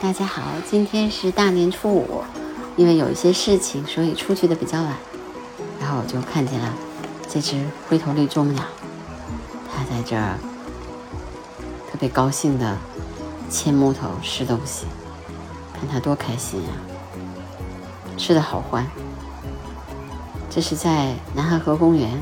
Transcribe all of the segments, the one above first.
大家好，今天是大年初五，因为有一些事情，所以出去的比较晚。然后我就看见了这只灰头绿啄木鸟，它在这儿特别高兴的牵木头吃东西，看它多开心呀，吃的好欢。这是在南汉河公园。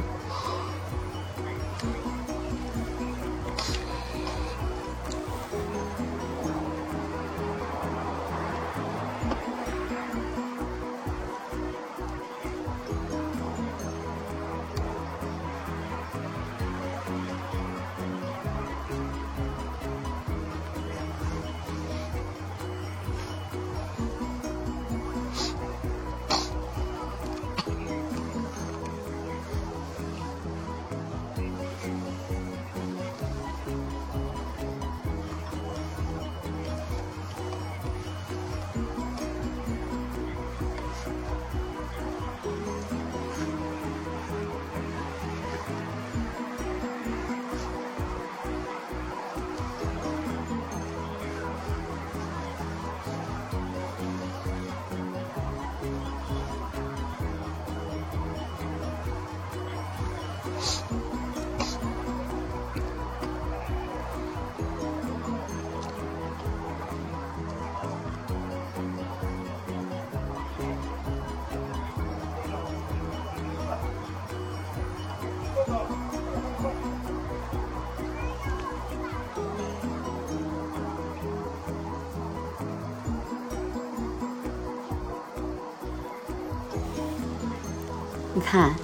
你看，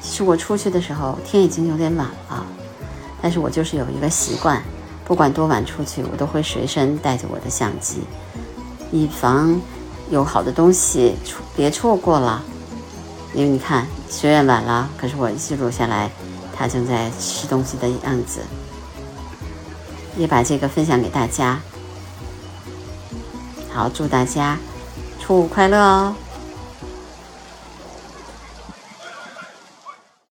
其实我出去的时候天已经有点晚了，但是我就是有一个习惯，不管多晚出去，我都会随身带着我的相机，以防有好的东西错别错过了。因为你看，虽然晚了，可是我记录下来他正在吃东西的样子，也把这个分享给大家。好，祝大家初五快乐哦！